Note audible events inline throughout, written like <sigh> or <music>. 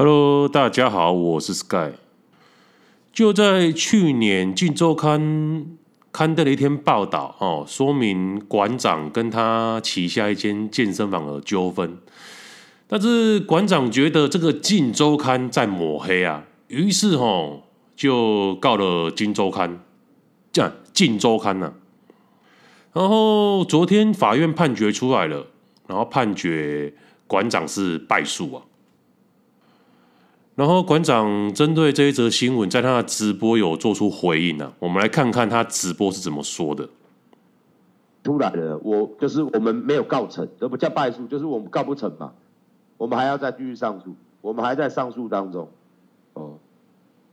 Hello，大家好，我是 Sky。就在去年，《镜周刊》刊登了一篇报道，哦，说明馆长跟他旗下一间健身房的纠纷。但是馆长觉得这个《镜周刊》在抹黑啊，于是哦，就告了《金周刊》，这样《镜周刊》呢。然后昨天法院判决出来了，然后判决馆长是败诉啊。然后馆长针对这一则新闻，在他的直播有做出回应呢、啊。我们来看看他直播是怎么说的。突然的，我就是我们没有告成，这不叫败诉，就是我们告不成嘛。我们还要再继续上诉，我们还在上诉当中。哦，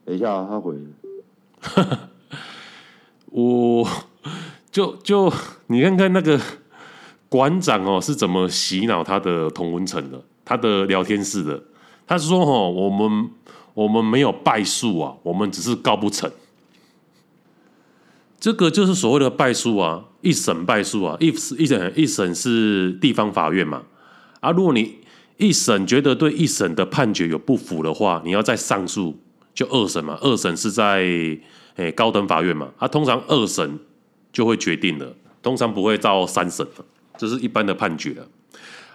等一下、啊，他回了。<laughs> 我就就你看看那个馆长哦，是怎么洗脑他的同文层的，他的聊天室的。他是说：“哦，我们我们没有败诉啊，我们只是告不成。这个就是所谓的败诉啊，一审败诉啊，一一审一审是地方法院嘛。啊，如果你一审觉得对一审的判决有不服的话，你要再上诉，就二审嘛。二审是在诶高等法院嘛。啊，通常二审就会决定了，通常不会到三审的，这是一般的判决了。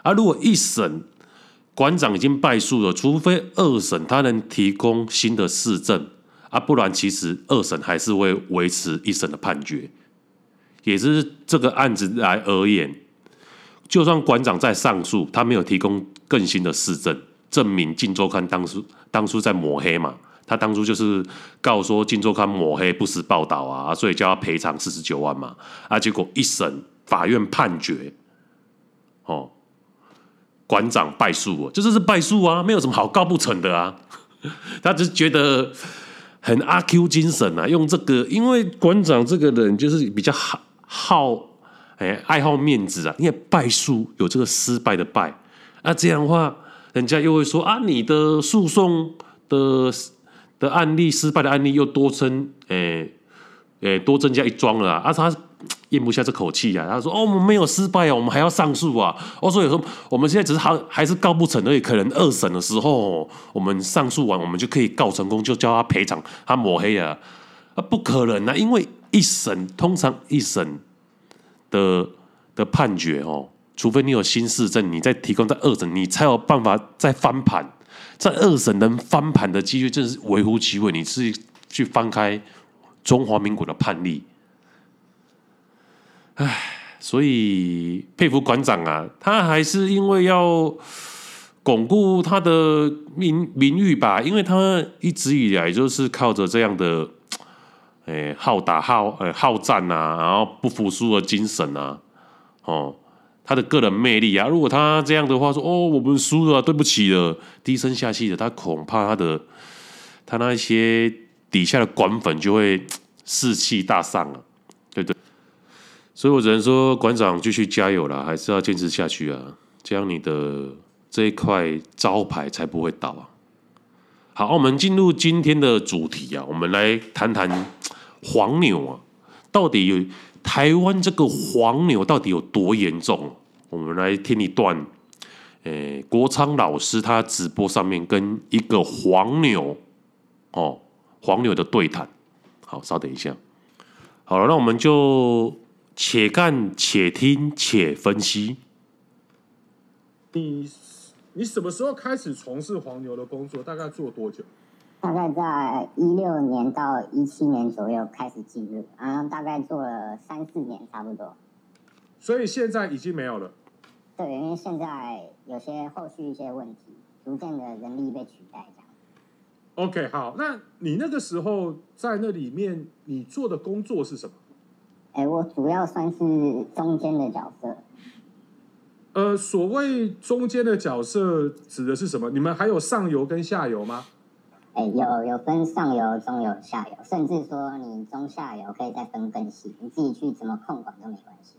啊，如果一审。”馆长已经败诉了，除非二审他能提供新的事证啊，不然其实二审还是会维持一审的判决。也是这个案子来而言，就算馆长再上诉，他没有提供更新的事证，证明《镜周刊》当初当初在抹黑嘛，他当初就是告说《镜周刊》抹黑不实报道啊，所以叫他赔偿四十九万嘛，啊，结果一审法院判决，哦。馆长败诉哦，这就是败诉啊，没有什么好告不成的啊。<laughs> 他只是觉得很阿 Q 精神啊，用这个，因为馆长这个人就是比较好好哎爱好面子啊，因为败诉有这个失败的败，那这样的话，人家又会说啊，你的诉讼的的案例失败的案例又多增哎哎多增加一桩了，啊他。咽不下这口气、啊！他说：“哦，我们没有失败啊，我们还要上诉啊。”我说：“有时候我们现在只是还还是告不成而已，可能二审的时候我们上诉完，我们就可以告成功，就叫他赔偿，他抹黑啊！啊，不可能啊！因为一审通常一审的的判决哦，除非你有新事证，你再提供在二审，你才有办法再翻盘。在二审能翻盘的几率真是微乎其微。你是去翻开中华民国的判例。”唉，所以佩服馆长啊，他还是因为要巩固他的名名誉吧，因为他一直以来就是靠着这样的，哎，好打好呃好战啊，然后不服输的精神啊，哦，他的个人魅力啊，如果他这样的话说，哦，我们输了，对不起了，低声下气的，他恐怕他的他那些底下的馆粉就会士气大伤了，对不对。所以我只能说，馆长继续加油啦，还是要坚持下去啊，这样你的这一块招牌才不会倒啊。好，我们进入今天的主题啊，我们来谈谈黄牛啊，到底有台湾这个黄牛到底有多严重？我们来听一段，诶，国昌老师他直播上面跟一个黄牛哦，黄牛的对谈。好，稍等一下。好了，那我们就。且干且听且分析。你你什么时候开始从事黄牛的工作？大概做多久？大概在一六年到一七年左右开始进入，然后大概做了三四年差不多。所以现在已经没有了。对，因为现在有些后续一些问题，逐渐的人力被取代这样。OK，好，那你那个时候在那里面，你做的工作是什么？哎，我主要算是中间的角色。呃，所谓中间的角色指的是什么？你们还有上游跟下游吗？哎，有有分上游、中游、下游，甚至说你中下游可以再分更细，你自己去怎么控管都没关系。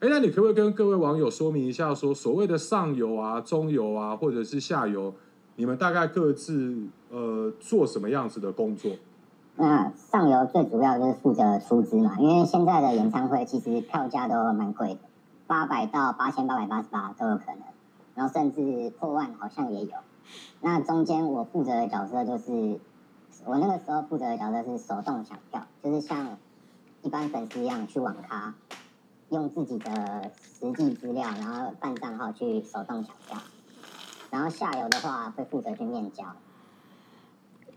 哎，那你可不可以跟各位网友说明一下说，说所谓的上游啊、中游啊，或者是下游，你们大概各自呃做什么样子的工作？那上游最主要就是负责出资嘛，因为现在的演唱会其实票价都蛮贵的，八百到八千八百八十八都有可能，然后甚至破万好像也有。那中间我负责的角色就是，我那个时候负责的角色是手动抢票，就是像一般粉丝一样去网咖，用自己的实际资料，然后办账号去手动抢票。然后下游的话会负责去面交。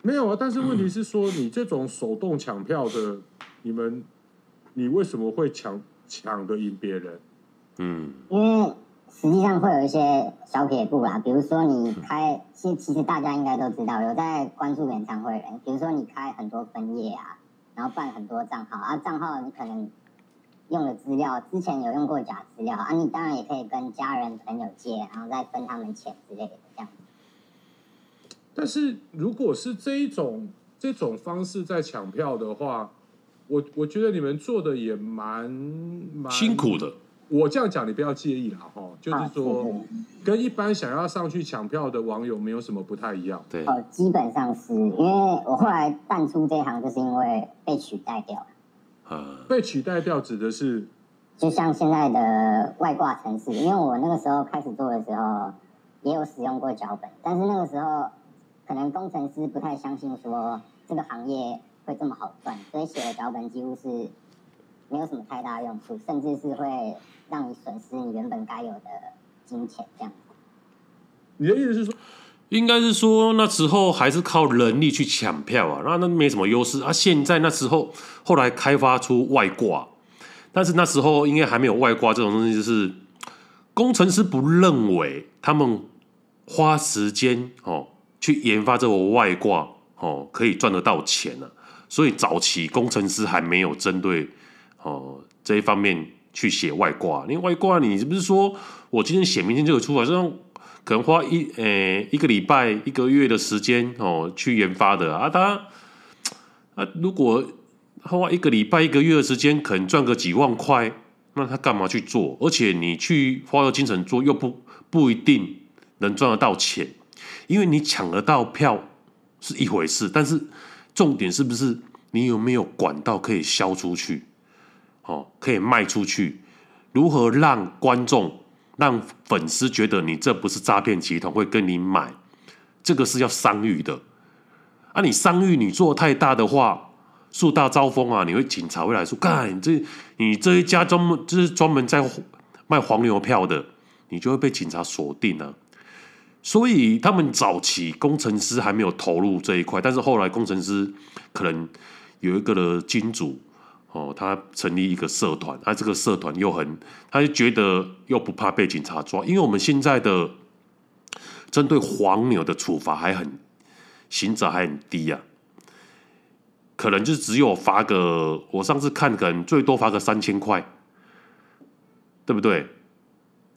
没有啊，但是问题是说，你这种手动抢票的，你们，你为什么会抢抢得赢别人？嗯，因为实际上会有一些小撇步啦，比如说你开，其其实大家应该都知道，有在关注演唱会的人，比如说你开很多分页啊，然后办很多账号啊，账号你可能用的资料之前有用过假资料啊，你当然也可以跟家人朋友借，然后再分他们钱之类的。但是如果是这一种这种方式在抢票的话，我我觉得你们做的也蛮蛮辛苦的。我这样讲你不要介意啦，哈，就是说跟一般想要上去抢票的网友没有什么不太一样。对，哦，基本上是因为我后来淡出这一行，就是因为被取代掉了。呃，被取代掉指的是就像现在的外挂城市，因为我那个时候开始做的时候，也有使用过脚本，但是那个时候可能工程师不太相信说这个行业会这么好赚，所以写的脚本几乎是没有什么太大用处，甚至是会让你损失你原本该有的金钱这样。你的意思是说，应该是说那时候还是靠人力去抢票啊，那那没什么优势啊。现在那时候后来开发出外挂，但是那时候应该还没有外挂这种东西，就是工程师不认为他们花时间哦去研发这个外挂哦可以赚得到钱呢、啊，所以早期工程师还没有针对哦这一方面去写外挂。因为外挂你是不是说我今天写明天就有出来这种？可能花一呃、一个礼拜一个月的时间哦去研发的啊，他啊如果花一个礼拜一个月的时间，可能赚个几万块，那他干嘛去做？而且你去花个精神做，又不不一定能赚得到钱，因为你抢得到票是一回事，但是重点是不是你有没有管道可以销出去？哦，可以卖出去？如何让观众？让粉丝觉得你这不是诈骗集团会跟你买，这个是要商誉的啊！你商誉你做太大的话，树大招风啊！你会警察会来说，干你这你这一家专门就是专门在卖黄牛票的，你就会被警察锁定了。所以他们早期工程师还没有投入这一块，但是后来工程师可能有一个的金主。哦，他成立一个社团，他、这个社团又很，他就觉得又不怕被警察抓，因为我们现在的针对黄牛的处罚还很，刑责还很低、啊，可能就只有罚个，我上次看可能最多罚个三千块，对不对？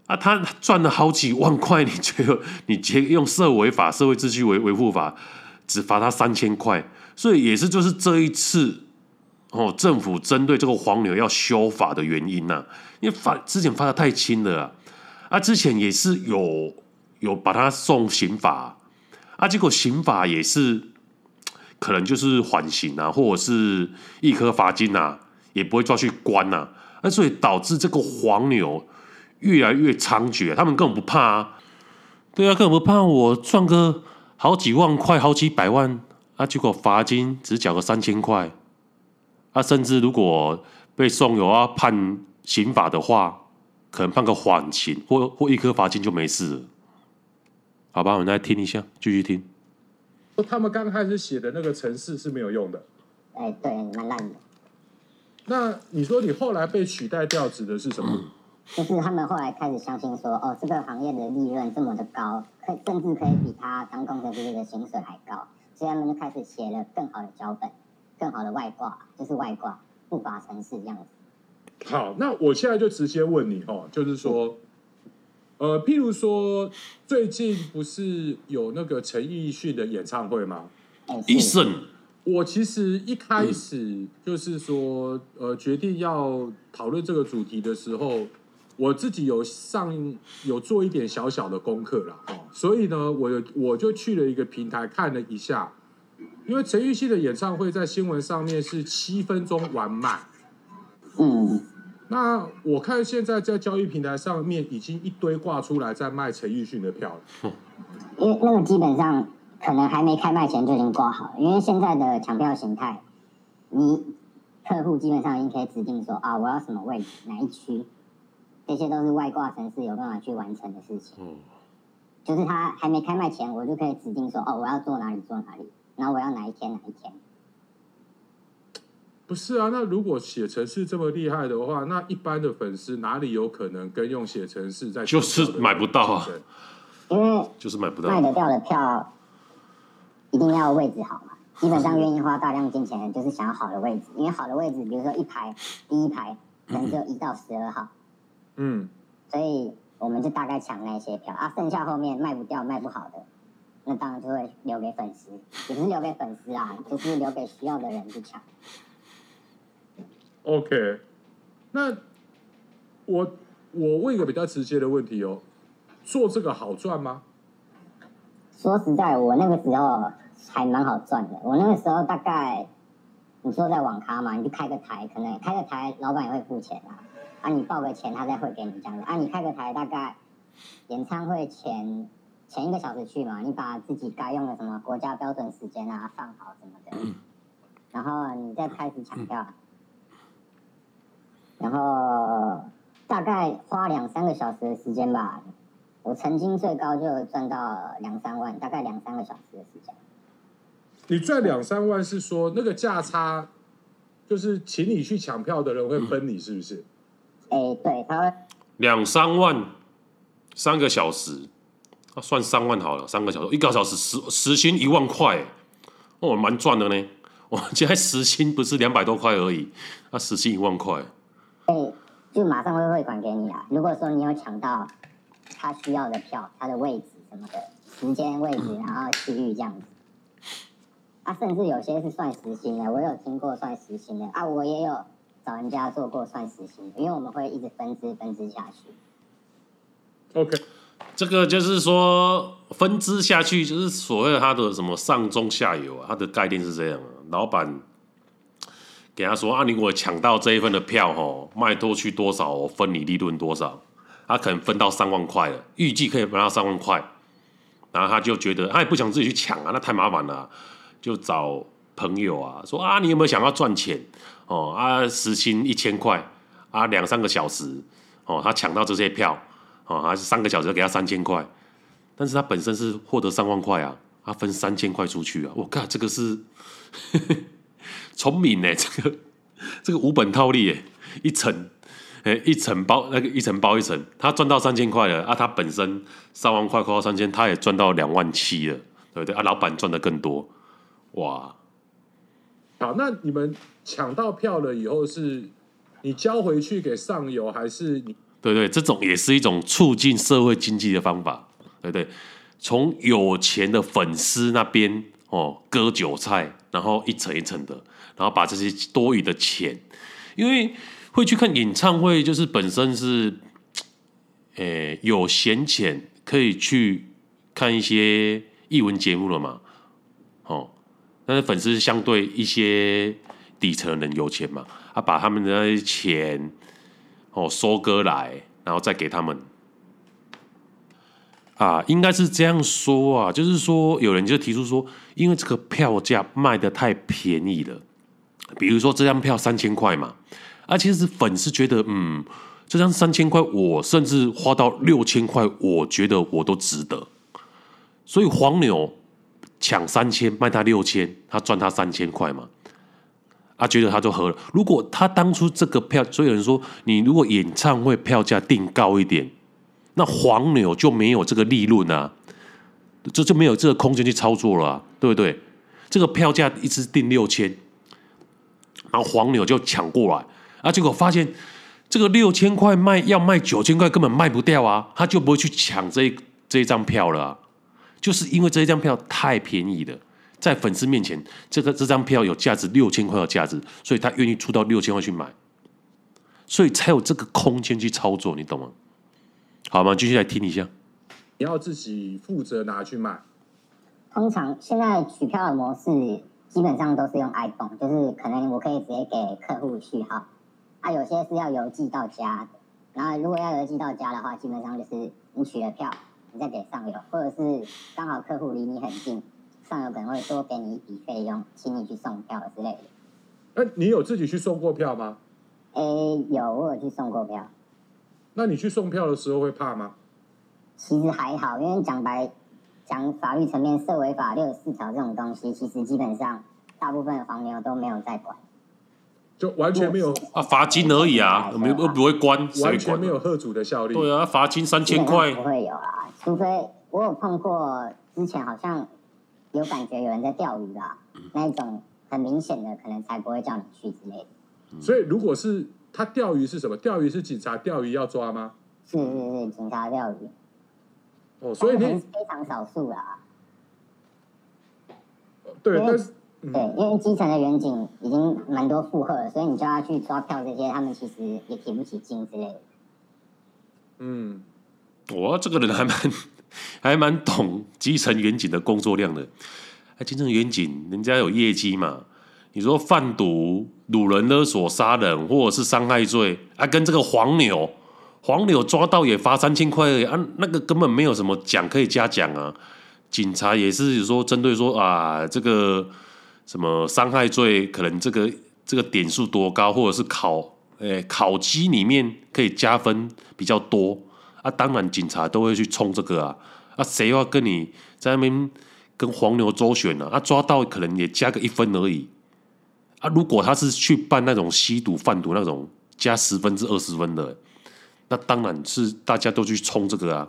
啊，他赚了好几万块，你觉得你直接用社维法、社会秩序维维护法，只罚他三千块，所以也是就是这一次。哦，政府针对这个黄牛要修法的原因呢、因为罚之前罚的太轻了啊，啊，之前也是有有把他送刑法，啊，结果刑法也是可能就是缓刑啊，或者是一颗罚金啊，也不会抓去关呐，啊，所以导致这个黄牛越来越猖獗，他们根本不怕啊，对啊，根本不怕，我赚个好几万块、好几百万啊，结果罚金只缴个三千块。他、啊、甚至如果被送有啊判刑法的话，可能判个缓刑或或一颗罚金就没事了。好吧，我们来听一下，继续听。他们刚开始写的那个程式是没有用的。哎，对，蛮烂的。那你说你后来被取代掉，指的是什么？就是他们后来开始相信说，哦，这个行业的利润这么的高，可甚至可以比他当工程师的薪水还高，所以他们就开始写了更好的脚本。更好的外挂就是外挂，不法程式这样子。好，那我现在就直接问你哦，就是说，呃，譬如说最近不是有那个陈奕迅的演唱会吗？医生，我其实一开始就是说，呃，决定要讨论这个主题的时候，我自己有上有做一点小小的功课了哦，所以呢，我我就去了一个平台看了一下。因为陈奕迅的演唱会在新闻上面是七分钟完卖，嗯，那我看现在在交易平台上面已经一堆挂出来在卖陈奕迅的票了。因为那个基本上可能还没开卖前就已经挂好，因为现在的抢票形态，你客户基本上已经可以指定说啊，我要什么位置，哪一区，这些都是外挂城市有办法去完成的事情。嗯，就是他还没开卖前，我就可以指定说哦，我要坐哪里坐哪里，然后我要哪一天哪一天。不是啊，那如果写程式这么厉害的话，那一般的粉丝哪里有可能跟用写程式在就是买不到啊。因为就是买不到，卖得掉的票一定要位置好嘛。基本上愿意花大量金钱的，就是想要好的位置。因为好的位置，比如说一排第一排可能只有一到十二号，嗯，所以我们就大概抢那些票啊。剩下后面卖不掉、卖不好的，那当然就会留给粉丝，也不是留给粉丝啊，<laughs> 就是留给需要的人去抢。OK，那我我问一个比较直接的问题哦。做这个好赚吗？说实在，我那个时候还蛮好赚的。我那个时候大概，你说在网咖嘛，你就开个台，可能开个台，老板也会付钱啊。啊，你报个钱，他再汇给你这样子。啊，你开个台，大概演唱会前前一个小时去嘛，你把自己该用的什么国家标准时间啊放好什么的，然后你再开始抢票，然后大概花两三个小时的时间吧。我曾经最高就赚到两三万，大概两三个小时的时间。你赚两三万是说那个价差，就是请你去抢票的人会分你，是不是？哎、欸，对，他会两三万三个小时，那算三万好了，三个小时一个小时时时薪一万块，哦，蛮赚的呢。我现在时薪不是两百多块而已，那时薪一万块。哎、欸，就马上会汇款给你啊！如果说你有抢到。他需要的票，他的位置什么的，时间、位置，然后区域这样子。啊，甚至有些是算时薪的，我有听过算时薪的啊，我也有找人家做过算时薪的，因为我们会一直分支分支下去。OK，这个就是说分支下去，就是所谓的他的什么上中下游啊，他的概念是这样啊。老板给他说啊，你如果抢到这一份的票哦，卖出去多少，我分你利润多少。他可能分到三万块了，预计可以分到三万块，然后他就觉得他也不想自己去抢啊，那太麻烦了，就找朋友啊说啊，你有没有想要赚钱哦？啊，时薪一千块啊，两三个小时哦，他抢到这些票哦，还是三个小时给他三千块，但是他本身是获得三万块啊，他分三千块出去啊，我靠，这个是 <laughs> 聪明呢，这个这个无本套利耶，一层。哎，一层包那个一层包一层，他赚到三千块了啊！他本身三万块扣到三千，他也赚到两万七了，对不对啊？老板赚的更多，哇！好，那你们抢到票了以后，是你交回去给上游，还是你？对对，这种也是一种促进社会经济的方法，对不对？从有钱的粉丝那边哦割韭菜，然后一层一层的，然后把这些多余的钱，因为。会去看演唱会，就是本身是，诶、有闲钱可以去看一些艺文节目了嘛，哦，但是粉丝相对一些底层人有钱嘛，他把他们的那些钱哦收割来，然后再给他们，啊，应该是这样说啊，就是说有人就提出说，因为这个票价卖得太便宜了，比如说这张票三千块嘛。啊，其实粉丝觉得，嗯，这张三千块，我甚至花到六千块，我觉得我都值得。所以黄牛抢三千，卖他六千，他赚他三千块嘛。啊，觉得他就合了。如果他当初这个票，所以有人说，你如果演唱会票价定高一点，那黄牛就没有这个利润啊，这就没有这个空间去操作了，对不对？这个票价一直定六千，然后黄牛就抢过来。啊！结果发现这个六千块卖要卖九千块，根本卖不掉啊！他就不会去抢这这一张票了！就是因为这一张票太便宜了，在粉丝面前，这个这张票有价值六千块的价值，所以他愿意出到六千块去买，所以才有这个空间去操作，你懂吗？好吗？继续来听一下。你要自己负责拿去卖。通常现在取票的模式基本上都是用 iPhone，就是可能我可以直接给客户序号。啊，有些是要邮寄到家的。然后如果要邮寄到家的话，基本上就是你取了票，你再给上游，或者是刚好客户离你很近，上游可能会多给你一笔费用，请你去送票之类的。那你有自己去送过票吗？诶，有，我有去送过票。那你去送票的时候会怕吗？其实还好，因为讲白讲法律层面，社维法六十四条这种东西，其实基本上大部分的黄牛都没有在管，就完全没有啊，罚金而已啊，没又不会关，完全没有吓阻的效力。对啊，罚金三千块不会有啊，除非我有碰过之前好像有感觉有人在钓鱼的，那一种很明显的，可能才不会叫你去之类的。所以如果是他钓鱼是什么？钓鱼是警察钓鱼要抓吗？是是是，警察钓鱼。哦，所以你非常少数啦。对，但是对，因为基层的员警已经蛮多负荷了，所以你叫他去抓票这些，他们其实也提不起劲之类的。嗯，我这个人还蛮 <laughs> 还蛮懂基层员警的工作量的。啊，基层员警人家有业绩嘛？你说贩毒、掳人勒索、杀人，或者是伤害罪啊，跟这个黄牛，黄牛抓到也罚三千块而已啊，那个根本没有什么奖可以嘉奖啊。警察也是说针对说啊，这个什么伤害罪，可能这个这个点数多高，或者是考诶、考绩里面可以加分比较多啊。当然警察都会去冲这个啊啊，谁要跟你在那边跟黄牛周旋呢？啊，抓到可能也加个一分而已。啊，如果他是去办那种吸毒贩毒那种加十分至二十分的，那当然是大家都去冲这个啊，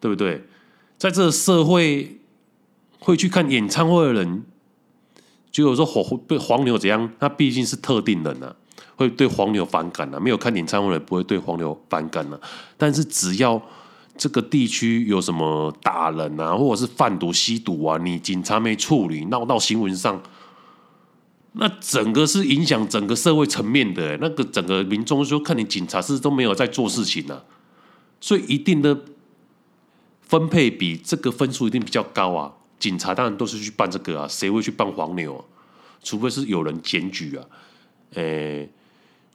对不对？在这社会会去看演唱会的人，就有时候黄被黄牛怎样？他毕竟是特定人啊，会对黄牛反感啊。没有看演唱会的不会对黄牛反感啊。但是只要这个地区有什么打人啊，或者是贩毒吸毒啊，你警察没处理，闹到新闻上。那整个是影响整个社会层面的，那个整个民众说看你警察是都没有在做事情呢，所以一定的分配比这个分数一定比较高啊。警察当然都是去办这个啊，谁会去办黄牛啊？除非是有人检举啊，诶，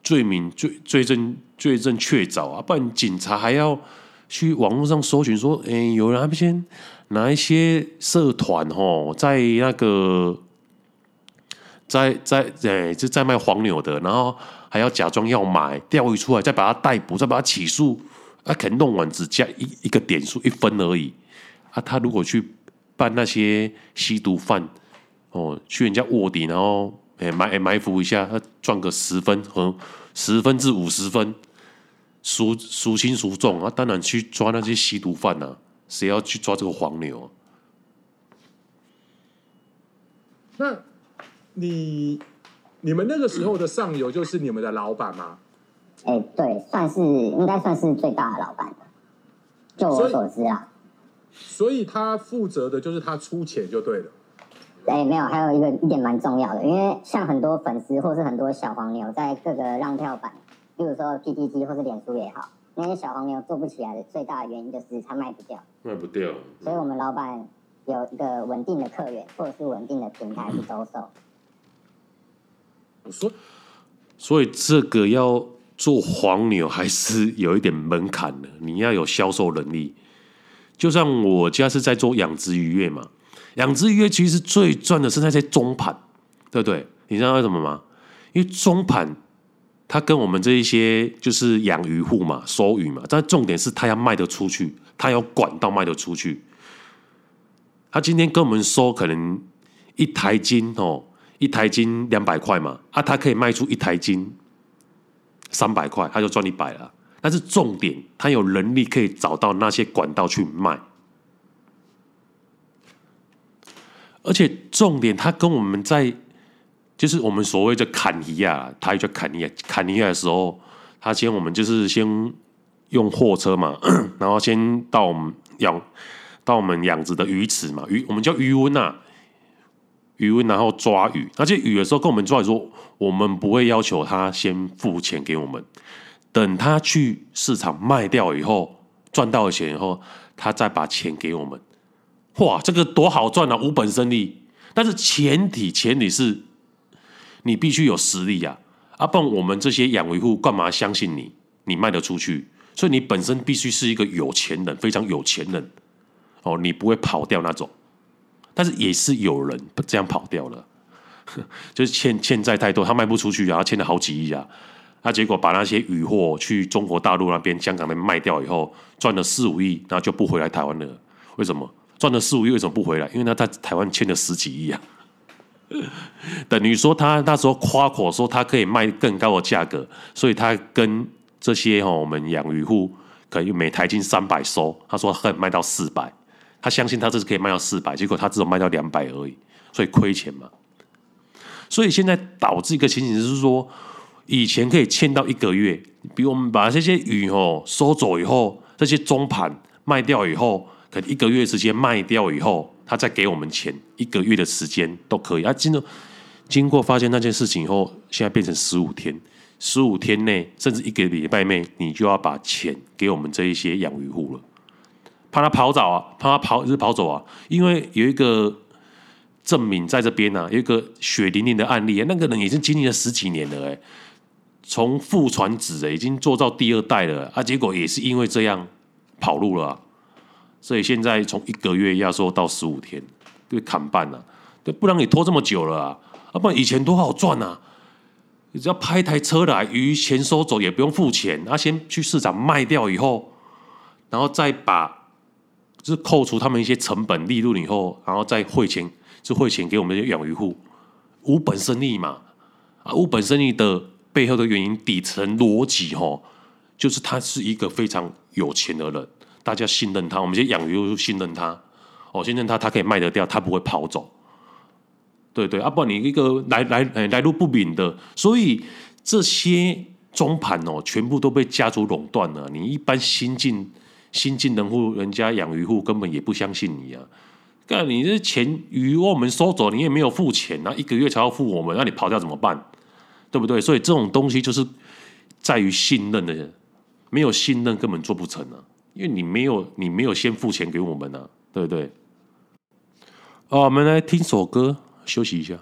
罪名罪罪证罪证确凿啊，不然警察还要去网络上搜寻说，诶，有人那边哪一些社团哦，在那个。在在诶，就在卖黄牛的，然后还要假装要买，钓鱼出来，再把他逮捕，再把他起诉，啊，可能弄完只加一一个点数一分而已。啊，他如果去办那些吸毒犯，哦，去人家卧底，然后诶埋埋伏一下，他赚个十分和十分至五十分，孰孰轻孰重啊？当然去抓那些吸毒犯呐，谁要去抓这个黄牛？那。你你们那个时候的上游就是你们的老板吗？哎、欸，对，算是应该算是最大的老板，就我所知啊。所以他负责的就是他出钱就对了。哎、欸，没有，还有一个一点蛮重要的，因为像很多粉丝或是很多小黄牛在各个让跳板，比如说 PTT 或是脸书也好，那些小黄牛做不起来的最大的原因就是他卖不掉，卖不掉。所以我们老板有一个稳定的客源或者是稳定的平台去兜售。所所以这个要做黄牛还是有一点门槛的，你要有销售能力。就像我家是在做养殖渔业嘛，养殖渔业其实最赚的是那些中盘，对不对？你知道为什么吗？因为中盘他跟我们这一些就是养鱼户嘛，收鱼嘛，但重点是他要卖得出去，他要管道卖得出去。他今天跟我们收可能一台斤哦。一台斤两百块嘛，啊，他可以卖出一台斤三百块，他就赚一百了。但是重点，他有能力可以找到那些管道去卖，而且重点，他跟我们在就是我们所谓的砍鱼啊，他叫砍鱼，砍鱼的时候，他先我们就是先用货车嘛，<clears throat> 然后先到我们养到我们养殖的鱼池嘛，鱼我们叫鱼塭啊。鱼温，然后抓鱼。而且鱼的时候跟我们抓鱼说，我们不会要求他先付钱给我们，等他去市场卖掉以后，赚到钱以后，他再把钱给我们。哇，这个多好赚啊，无本生利。但是前提前提是，你必须有实力呀。啊，不然我们这些养鱼户干嘛相信你？你卖得出去，所以你本身必须是一个有钱人，非常有钱人哦，你不会跑掉那种。但是也是有人这样跑掉了，<laughs> 就是欠欠债太多，他卖不出去啊，欠了好几亿啊，他结果把那些鱼货去中国大陆那边、香港那边卖掉以后，赚了四五亿，然后就不回来台湾了。为什么？赚了四五亿为什么不回来？因为他在台湾欠了十几亿啊。<laughs> 等于说他那时候夸口说他可以卖更高的价格，所以他跟这些哈我们养鱼户可以每台斤三百收，他说可以卖到四百，他相信他这是可以卖到四百，结果他只有卖到两百而已，所以亏钱嘛。所以现在导致一个情形就是说，以前可以欠到一个月，比如我们把这些鱼哦收走以后，这些中盘卖掉以后，可能一个月时间卖掉以后。他再给我们钱，一个月的时间都可以啊。经过经过发现那件事情以后，现在变成十五天，十五天内甚至一个礼拜内，你就要把钱给我们这一些养鱼户了，怕他跑走啊，怕他跑是跑走啊。因为有一个证明在这边啊，有一个血淋淋的案例，那个人已经经历了十几年了，哎，从父传子，已经做到第二代了啊，结果也是因为这样跑路了。所以现在从一个月压缩到十五天，被砍半了，对，不然你拖这么久了啊！啊，不然以前多好赚啊！只要派一台车来，鱼钱收走也不用付钱，啊，先去市场卖掉以后，然后再把就是扣除他们一些成本利润以后，然后再汇钱，就汇钱给我们这些养鱼户，无本生意嘛！啊，无本生意的背后的原因底层逻辑吼，就是他是一个非常有钱的人。大家信任他，我们这养鱼信任他，哦，信任他，他可以卖得掉，他不会跑走。对对，啊，不然你一个来来来路不明的，所以这些中盘哦，全部都被家族垄断了。你一般新进新进人户，人家养鱼户根本也不相信你啊。干，你这钱鱼我们收走，你也没有付钱，那一个月才要付我们，那你跑掉怎么办？对不对？所以这种东西就是在于信任的，没有信任根本做不成啊。因为你没有，你没有先付钱给我们呢、啊，对不对？哦，我们来听首歌，休息一下。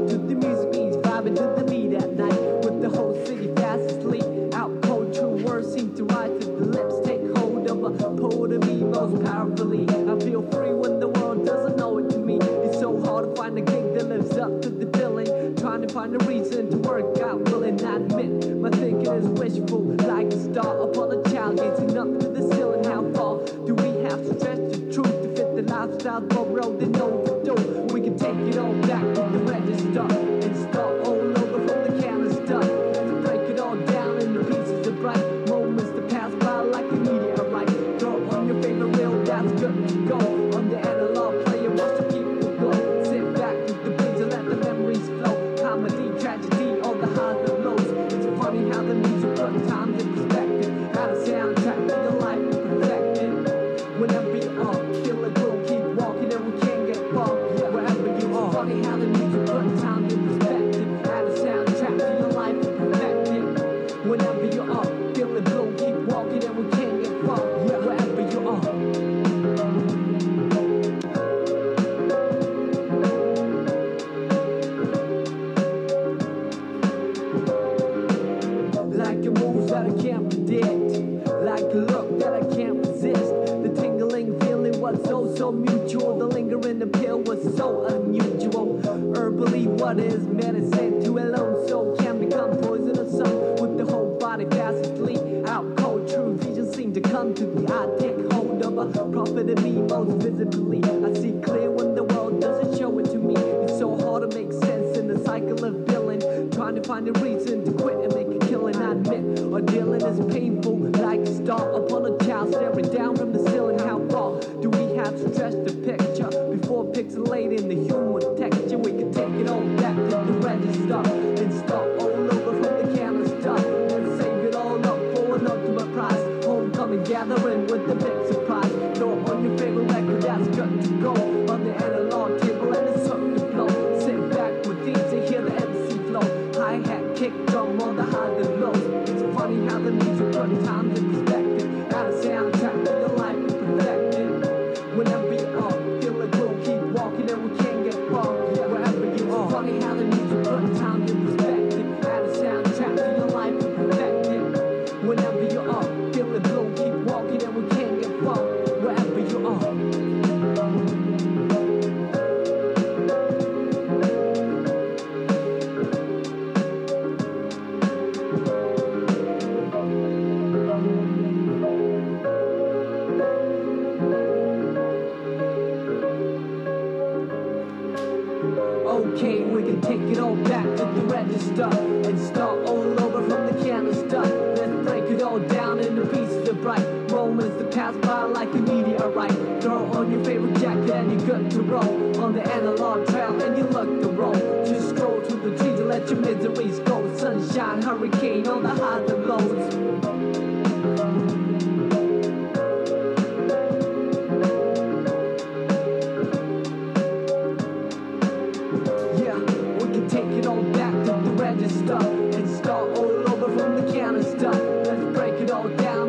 out to the music beats, vibing to the beat at night. With the whole city fast asleep, out cold, true words seem to rise to the lips. Take hold of a pull to me most powerfully. I feel free when the world doesn't know it to me. It's so hard to find a gig that lives up to the billing. Trying to find a reason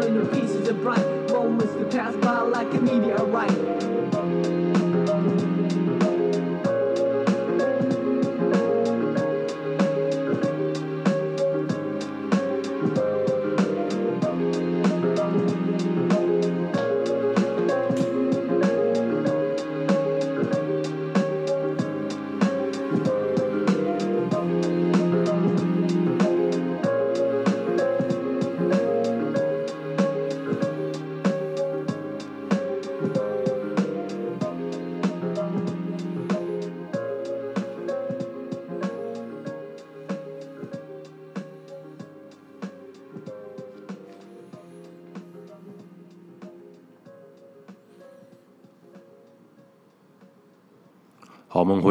all down into pieces of bright moments that pass by like a meteorite.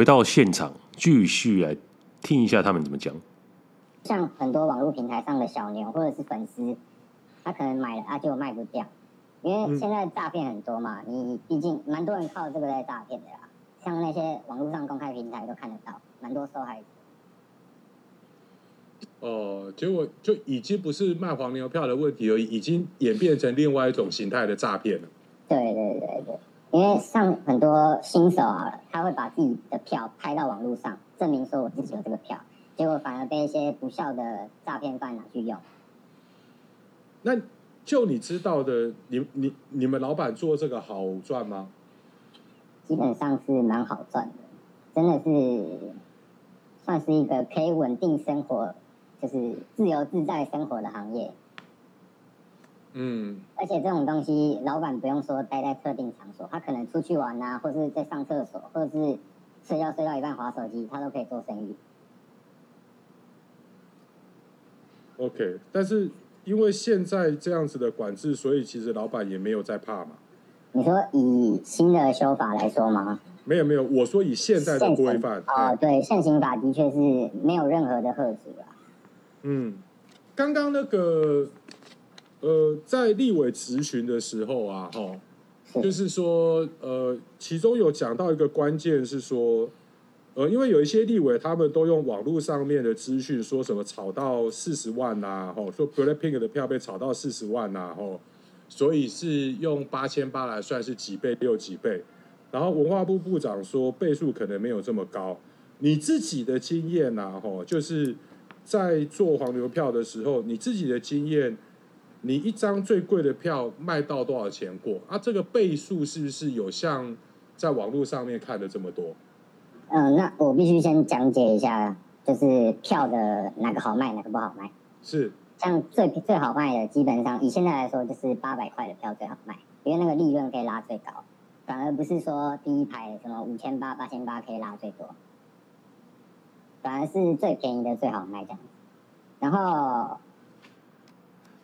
回到现场，继续来听一下他们怎么讲。像很多网络平台上的小牛或者是粉丝，他可能买了啊，结果卖不掉，因为现在诈骗很多嘛，你毕竟蛮多人靠这个在诈骗的啦。像那些网络上公开平台都看得到，蛮多受害者。哦，结果就已经不是卖黄牛票的问题而已，已经演变成另外一种形态的诈骗了。对对对对，因为像很多新手啊，他会把自己的票拍到网络上，证明说我自己有这个票，结果反而被一些不孝的诈骗犯拿去用。那就你知道的，你你你们老板做这个好赚吗？基本上是蛮好赚的，真的是算是一个可以稳定生活，就是自由自在生活的行业。嗯，而且这种东西，老板不用说待在特定场所，他可能出去玩啊，或是在上厕所，或者是睡觉睡到一半划手机，他都可以做生意。OK，但是因为现在这样子的管制，所以其实老板也没有在怕嘛。你说以新的修法来说吗？没有没有，我说以现在的规范啊哦，对，现行法的确是没有任何的吓阻啊。嗯，刚刚那个呃，在立委质询的时候啊，哈，是就是说呃，其中有讲到一个关键是说，呃，因为有一些立委他们都用网络上面的资讯说什么炒到四十万呐，吼，说 BLACKPINK 的票被炒到四十万呐，吼，所以是用八千八来算是几倍六几倍，然后文化部部长说倍数可能没有这么高，你自己的经验呐，吼，就是在做黄牛票的时候，你自己的经验。你一张最贵的票卖到多少钱过？啊，这个倍数是不是有像在网络上面看的这么多？嗯、呃，那我必须先讲解一下，就是票的哪个好卖，哪个不好卖。是，像最最好卖的，基本上以现在来说，就是八百块的票最好卖，因为那个利润可以拉最高，反而不是说第一排什么五千八、八千八可以拉最多，反而是最便宜的最好卖这样。然后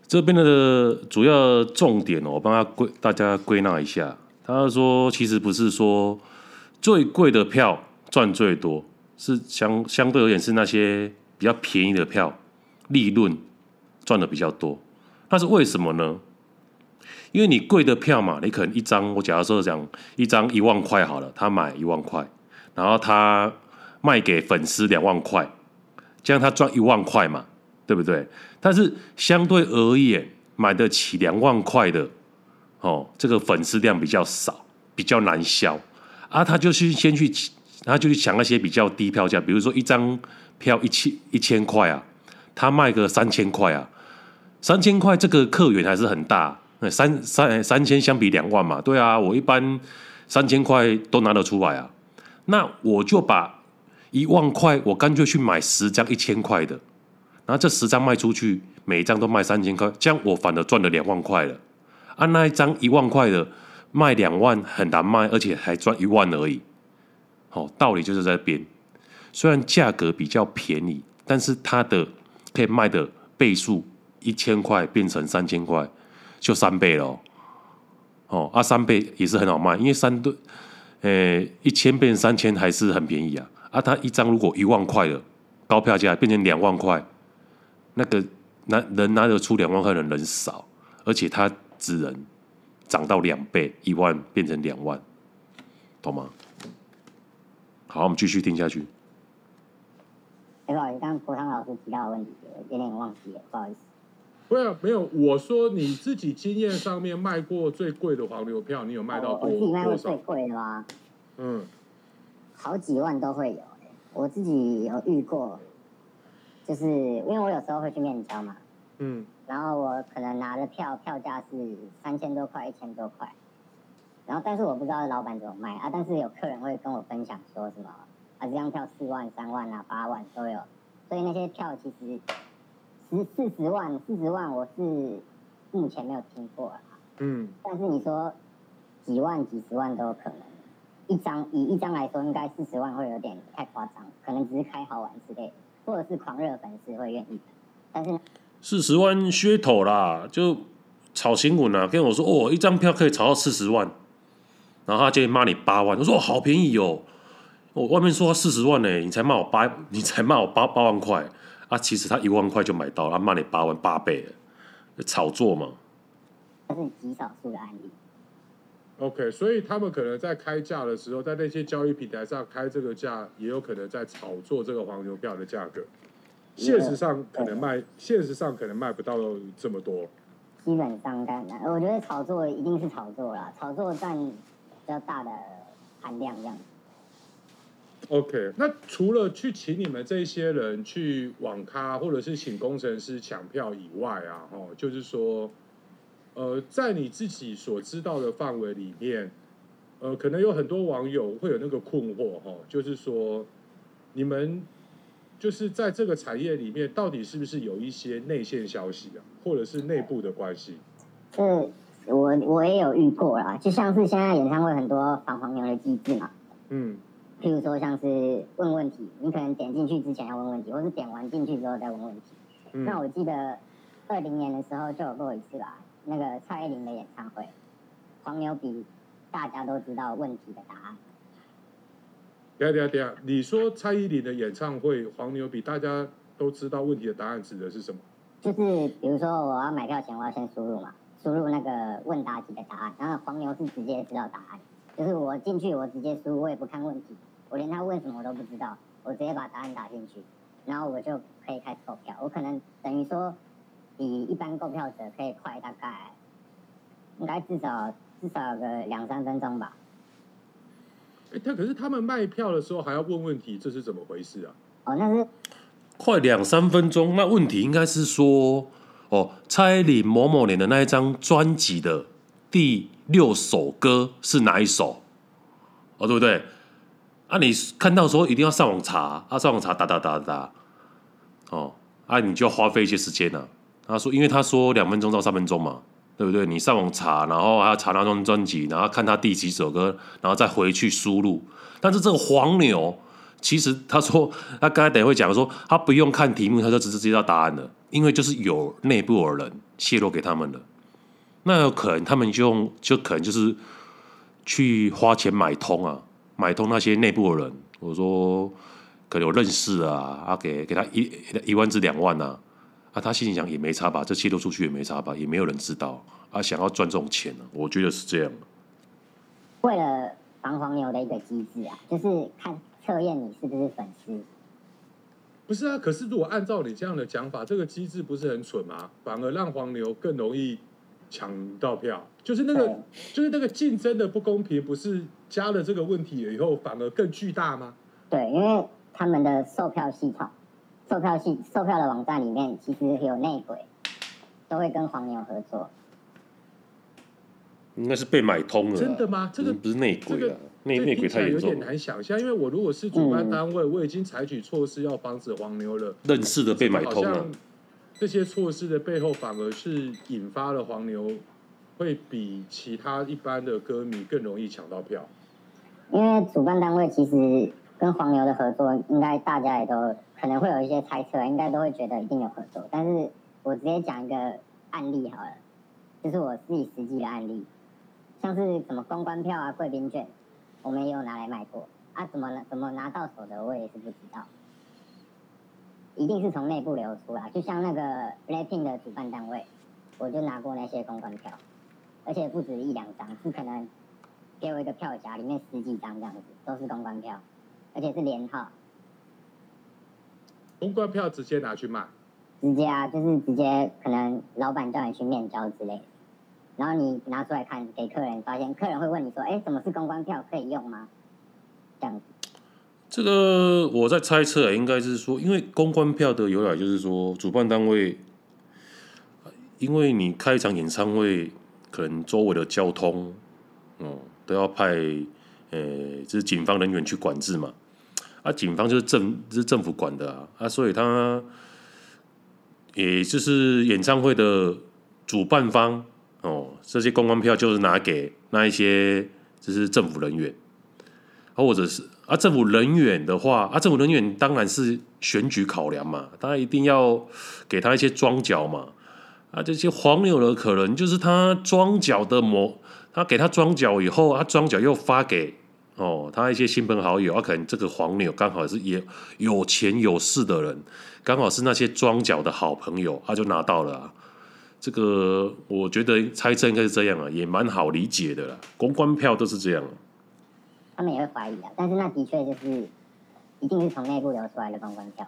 这边的主要重点哦，我帮他归大家归纳一下。他说，其实不是说最贵的票赚最多，是相相对而言是那些比较便宜的票利润赚的比较多。那是为什么呢？因为你贵的票嘛，你可能一张，我假如说讲一张一万块好了，他买一万块，然后他卖给粉丝两万块，这样他赚一万块嘛，对不对？但是相对而言，买得起两万块的。哦，这个粉丝量比较少，比较难销啊，他就去先去，他就去抢那些比较低票价，比如说一张票一千一千块啊，他卖个三千块啊，三千块这个客源还是很大，三三三千相比两万嘛，对啊，我一般三千块都拿得出来啊，那我就把一万块，我干脆去买十张一千块的，然后这十张卖出去，每一张都卖三千块，这样我反而赚了两万块了。按、啊、那一张一万块的卖两万很难卖，而且还赚一万而已。哦，道理就是在这边。虽然价格比较便宜，但是它的可以卖的倍数一千块变成三千块，就三倍了。哦，啊，三倍也是很好卖，因为三对，呃，一千变三千还是很便宜啊。啊，它一张如果一万块的高票价变成两万块，那个拿能拿得出两万块的人少，而且他。只能涨到两倍，一万变成两万，懂吗？好，我们继续听下去。不好意思，刚刚国昌老师提到的问题，有点忘记了，不好意思。没有没有，我说你自己经验上面卖过最贵的黄牛票，你有卖到多？我自己卖过最贵的吗？嗯，好几万都会有，我自己有遇过，就是因为我有时候会去面交嘛。嗯。然后我可能拿的票票价是三千多块，一千多块，然后但是我不知道老板怎么卖啊，但是有客人会跟我分享说什么啊，这张票四万、三万啊、八万都有，所以那些票其实十四十万、四十万我是目前没有听过啊。嗯。但是你说几万、几十万都有可能，一张以一张来说，应该四十万会有点太夸张，可能只是开好玩之类的，或者是狂热粉丝会愿意的，但是。四十万噱头啦，就炒新闻啊，跟我说哦，一张票可以炒到四十万，然后他就骂你八万，我说好便宜哦，我外面说四十万呢，你才骂我八，你才骂我八八万块啊，其实他一万块就买到了，他骂你八万八倍，炒作嘛。这是极少数的案例。OK，所以他们可能在开价的时候，在那些交易平台上开这个价，也有可能在炒作这个黄牛票的价格。现实上可能卖，现实上可能卖不到这么多。基本上，当然，我觉得炒作一定是炒作啦，炒作占比较大的含量这样。OK，那除了去请你们这些人去网咖，或者是请工程师抢票以外啊，哦，就是说，呃，在你自己所知道的范围里面，呃，可能有很多网友会有那个困惑哈，就是说，你们。就是在这个产业里面，到底是不是有一些内线消息啊，或者是内部的关系？嗯，我我也有遇过啦，就像是现在演唱会很多防黄牛的机制嘛，嗯，譬如说像是问问题，你可能点进去之前要问问题，或是点完进去之后再问问题。嗯、那我记得二零年的时候就有过一次吧，那个蔡依林的演唱会，黄牛比大家都知道问题的答案。对啊对啊对啊，你说蔡依林的演唱会黄牛比大家都知道问题的答案指的是什么？就是比如说我要买票前我要先输入嘛，输入那个问答题的答案，然后黄牛是直接知道答案，就是我进去我直接输，我也不看问题，我连他问什么我都不知道，我直接把答案打进去，然后我就可以开始投票，我可能等于说比一般购票者可以快大概，应该至少至少有个两三分钟吧。哎，他可是他们卖票的时候还要问问题，这是怎么回事啊？哦，那是快两三分钟。那问题应该是说，哦，蔡依林某某年的那一张专辑的第六首歌是哪一首？哦，对不对？啊，你看到时候一定要上网查，啊，上网查，打打打打，哦，啊，你就要花费一些时间呢、啊。他说，因为他说两分钟到三分钟嘛，对不对？你上网查，然后还要查那张专辑，然后看他第几首歌，然后再回去输入。但是这个黄牛，其实他说他刚才等会讲说，他不用看题目，他就直接知道答案了，因为就是有内部的人泄露给他们了。那有可能他们就用就可能就是去花钱买通啊，买通那些内部的人。我说可能有认识啊，啊给给他一一万至两万啊，啊他心里想也没差吧，这泄露出去也没差吧，也没有人知道啊，想要赚这种钱呢、啊，我觉得是这样。为了防黄牛的一个机制啊，就是看测验你是不是粉丝。不是啊，可是如果按照你这样的讲法，这个机制不是很蠢吗？反而让黄牛更容易。抢到票，就是那个，就是那个竞争的不公平，不是加了这个问题以后反而更巨大吗？对，因为他们的售票系统、售票系、售票的网站里面其实有内鬼，都会跟黄牛合作。应该是被买通了。真的吗？这个不是内鬼啊，内内、鬼太严重了。有点难想象，因为我如果是主办单位，我已经采取措施要防止黄牛了。认识的被买通了。这些措施的背后，反而是引发了黄牛会比其他一般的歌迷更容易抢到票。因为主办单位其实跟黄牛的合作，应该大家也都可能会有一些猜测，应该都会觉得一定有合作。但是我直接讲一个案例好了，就是我自己实际的案例，像是什么公关票啊、贵宾券，我们也有拿来卖过啊，怎么拿怎么拿到手的，我也是不知道。一定是从内部流出来，就像那个 BLACKPINK 的主办单位，我就拿过那些公关票，而且不止一两张，是可能给我一个票夹，里面十几张这样子，都是公关票，而且是连号。公关票直接拿去卖？直接啊，就是直接可能老板叫你去面交之类的，然后你拿出来看给客人，发现客人会问你说：“哎，什么是公关票？可以用吗？”这样子。这个我在猜测啊，应该是说，因为公关票的由来就是说，主办单位，因为你开一场演唱会，可能周围的交通，哦，都要派，呃，就是警方人员去管制嘛。啊，警方就是政，是政府管的啊，啊，所以他，也就是演唱会的主办方，哦，这些公关票就是拿给那一些，就是政府人员。啊或者是啊，政府人员的话啊，政府人员当然是选举考量嘛，他一定要给他一些桩脚嘛。啊，这些黄牛的可能就是他桩脚的模，他给他桩脚以后，他桩脚又发给哦他一些亲朋好友，啊，可能这个黄牛刚好是也有钱有势的人，刚好是那些庄脚的好朋友，他就拿到了啊。这个我觉得猜测应该是这样啊，也蛮好理解的啦。公关票都是这样。他们也会怀疑啊，但是那的确就是一定是从内部流出来的公关票。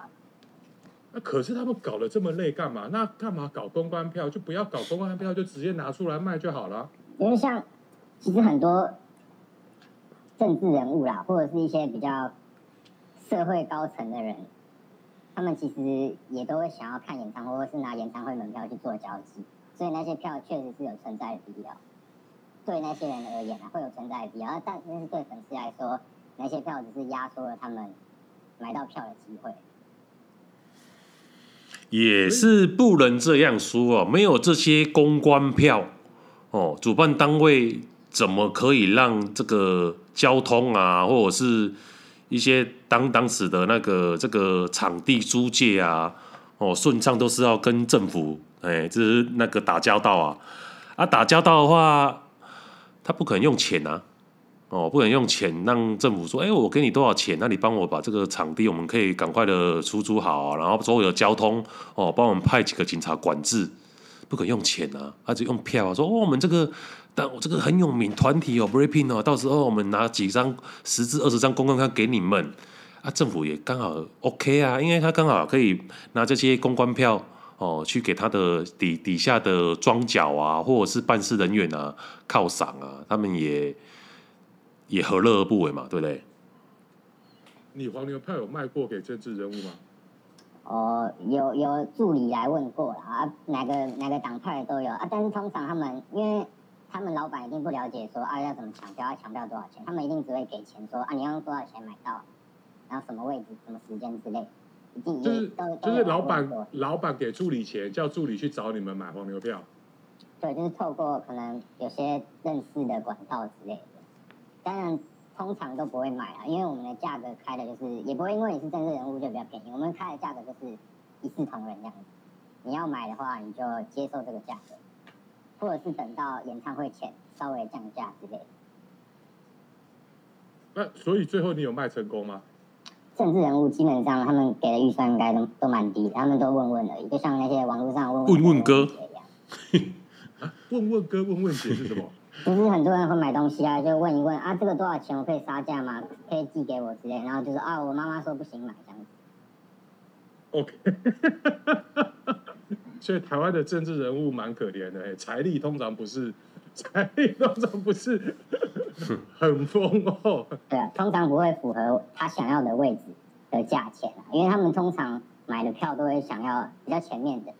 那可是他们搞得这么累干嘛？那干嘛搞公关票？就不要搞公关票，就直接拿出来卖就好了。因为像其实很多政治人物啦，或者是一些比较社会高层的人，他们其实也都会想要看演唱会，或是拿演唱会门票去做交际，所以那些票确实是有存在的必要。对那些人而言啊，会有存在的必要，但是对粉丝来说，那些票只是压缩了他们买到票的机会。也是不能这样说哦，没有这些公关票哦，主办单位怎么可以让这个交通啊，或者是一些当当时的那个这个场地租借啊，哦顺畅都是要跟政府哎，这是那个打交道啊，啊打交道的话。他不可能用钱啊，哦，不可能用钱让政府说，哎，我给你多少钱，那你帮我把这个场地，我们可以赶快的出租好，然后所有的交通，哦，帮我们派几个警察管制，不可能用钱啊，他就用票啊，说，哦，我们这个，但我这个很有名团体哦，BLACKPINK 哦，到时候我们拿几张十至二十张公关票给你们，啊，政府也刚好 OK 啊，因为他刚好可以拿这些公关票。哦，去给他的底底下的庄脚啊，或者是办事人员啊犒赏啊，他们也也何乐而不为嘛，对不对？你黄牛票有卖过给政治人物吗？哦，有有助理来问过了啊，哪个哪个党派都有啊，但是通常他们因为他们老板一定不了解说啊要怎么抢票，要抢票多少钱，他们一定只会给钱说啊你要用多少钱买到，然后什么位置、什么时间之类。就是就是老板板老板给助理钱，叫助理去找你们买黄牛票。对，就是透过可能有些认识的管道之类的，当然通常都不会买啊，因为我们的价格开的就是也不会因为你是政治人物就比较便宜，我们开的价格就是一视同仁这样子。你要买的话，你就接受这个价格，或者是等到演唱会前稍微降价之类的。那所以最后你有卖成功吗？政治人物基本上他们给的预算应该都都蛮低的，他们都问问而已，就像那些网络上问问问哥一样。<laughs> 问问哥问问姐是什么？<laughs> 就是很多人会买东西啊，就问一问啊，这个多少钱？我可以杀价吗？可以寄给我之类，然后就是啊，我妈妈说不行买这样子。OK，所以台湾的政治人物蛮可怜的，财力通常不是，<laughs> 财力通常不是 <laughs> 很丰厚。对啊，通常不会符合他想要的位置的价钱啊，因为他们通常买的票都会想要比较前面的。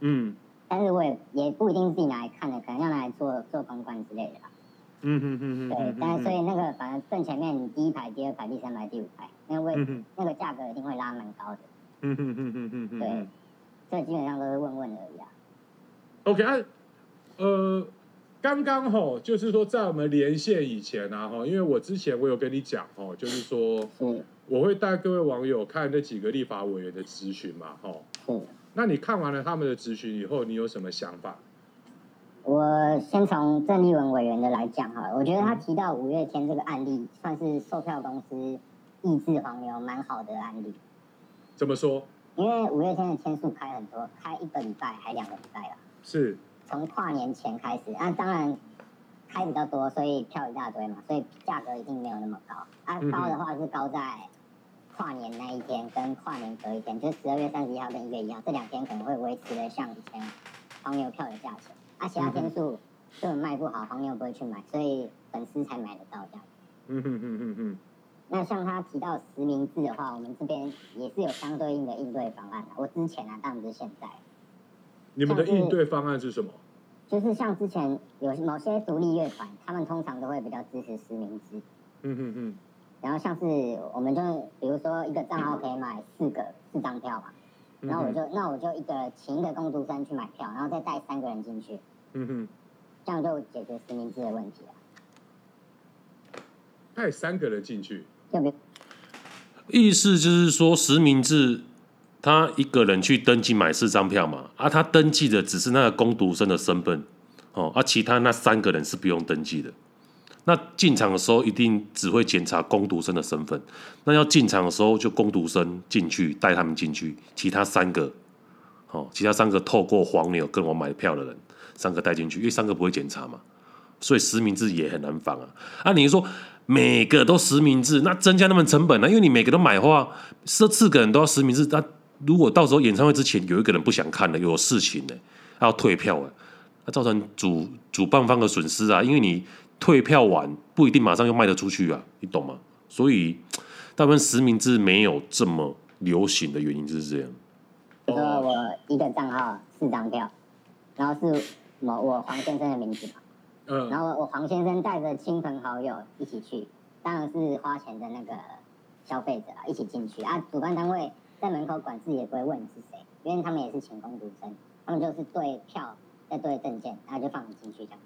嗯但是我也也不一定自己拿来看的，可能要拿来做做公关之类的啦。嗯哼哼哼对，但是所以那个反正正前面，你第一排、第二排、第三排、第五排，那个位嗯那个价格一定会拉蛮高的。嗯哼哼哼哼哼对哼。这基本上都是问问而已啊。OK 啊，呃，刚刚吼，就是说在我们连线以前啊，哈，因为我之前我有跟你讲哦，就是说嗯我会带各位网友看那几个立法委员的咨询嘛，哈。嗯，那你看完了他们的咨询以后，你有什么想法？我先从郑丽文委员的来讲哈，我觉得他提到五月天这个案例，算是售票公司抑制黄牛蛮好的案例。怎么说？因为五月天的天数开很多，开一个礼拜还两个礼拜吧，是，从跨年前开始，啊，当然开比较多，所以票一大堆嘛，所以价格一定没有那么高。啊，高的话是高在跨年那一天跟跨年隔一天，就是十二月三十一号跟一月一号这两天可能会维持的像以前黄牛票的价钱，啊，其他天数根本卖不好，黄牛不会去买，所以粉丝才买得到这样。嗯哼哼哼哼，那像他提到实名制的话，我们这边也是有相对应的应对方案的。我之前啊，当然不是现在。你们的应对方案是什么？就是像之前有某些独立乐团，他们通常都会比较支持实名制。嗯哼哼，然后像是我们就比如说一个账号可以买四个四张票嘛，嗯然后我就那我就一个请一个工读生去买票，然后再带三个人进去，嗯哼，这样就解决实名制的问题了。带三个人进去，意思就是说，实名制他一个人去登记买四张票嘛，啊，他登记的只是那个工读生的身份，哦，啊，其他那三个人是不用登记的。那进场的时候一定只会检查工读生的身份，那要进场的时候就工读生进去带他们进去，其他三个，哦，其他三个透过黄牛跟我买票的人，三个带进去，因为三个不会检查嘛，所以实名制也很难防啊。啊，你说每个都实名制，那增加他们成本呢、因为你每个都买的话，这四个人都要实名制，那如果到时候演唱会之前有一个人不想看了，有事情呢，要退票啊，那造成主主办方的损失啊，因为你。退票完不一定马上又卖得出去啊，你懂吗？所以大部分实名制没有这么流行的原因就是这样。比如说我一个账号四张票，然后是某我黄先生的名字，嗯，然后我黄先生带着亲朋好友一起去，当然是花钱的那个消费者啊，一起进去啊。主办单位在门口管制也不会问你是谁，因为他们也是请工读生，他们就是对票再对证件，然后就放你进去这样。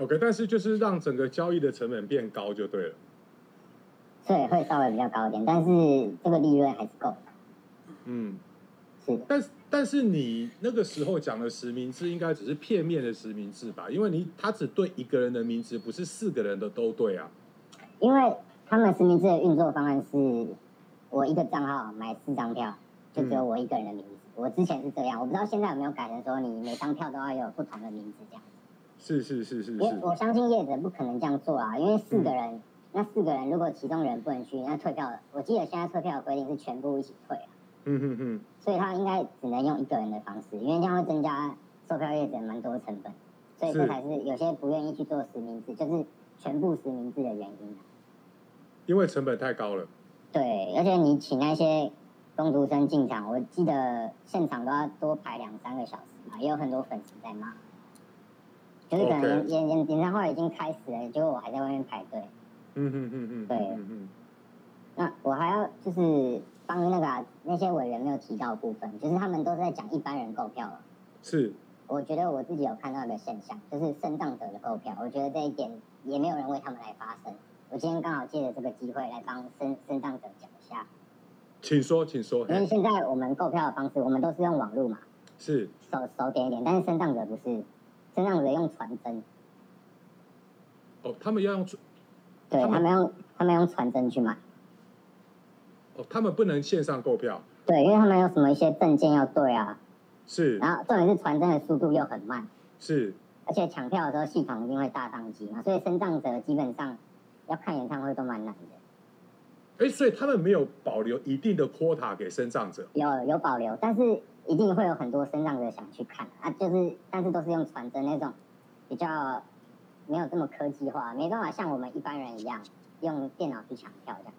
OK，但是就是让整个交易的成本变高就对了。所以会稍微比较高一点，但是这个利润还是够的。嗯，是的，但是但是你那个时候讲的实名制应该只是片面的实名制吧？因为你他只对一个人的名字，不是四个人的都对啊。因为他们实名制的运作方案是，我一个账号买四张票，就只有我一个人的名字。我之前是这样，我不知道现在有没有改成说你每张票都要有不同的名字这样。是是是是因为是，我相信业者不可能这样做啊，因为四个人，那四个人如果其中人不能去，那退票的，我记得现在退票的规定是全部一起退啊，嗯哼哼，所以他应该只能用一个人的方式，因为这样会增加售票业者蛮多成本，所以这是才是有些不愿意去做实名制，就是全部实名制的原因啊。因为成本太高了。对，而且你请那些工读生进场，我记得现场都要多排两三个小时嘛，也有很多粉丝在骂。就是可能演演演唱会已经开始了，结果我还在外面排队。嗯哼哼哼，对嗯哼。那我还要就是帮那个、啊、那些委员没有提到的部分，就是他们都是在讲一般人购票了。是。我觉得我自己有看到一个现象，就是身障者的购票，我觉得这一点也没有人为他们来发声。我今天刚好借着这个机会来帮身身障者讲一下。请说，请说。因为现在我们购票的方式，我们都是用网络嘛。是。手手点一点，但是身障者不是，身障者用传真。哦，他们要用传。对，他们，他们用他们用传真去买。哦，他们不能线上购票。对，因为他们有什么一些证件要对啊。是，然后重点是传真的速度又很慢，是，而且抢票的时候系统一定会大宕机嘛，所以身障者基本上要看演唱会都蛮难的。哎，所以他们没有保留一定的 quota 给身障者？有有保留，但是一定会有很多身障者想去看啊，就是但是都是用传真那种比较没有这么科技化，没办法像我们一般人一样用电脑去抢票这样。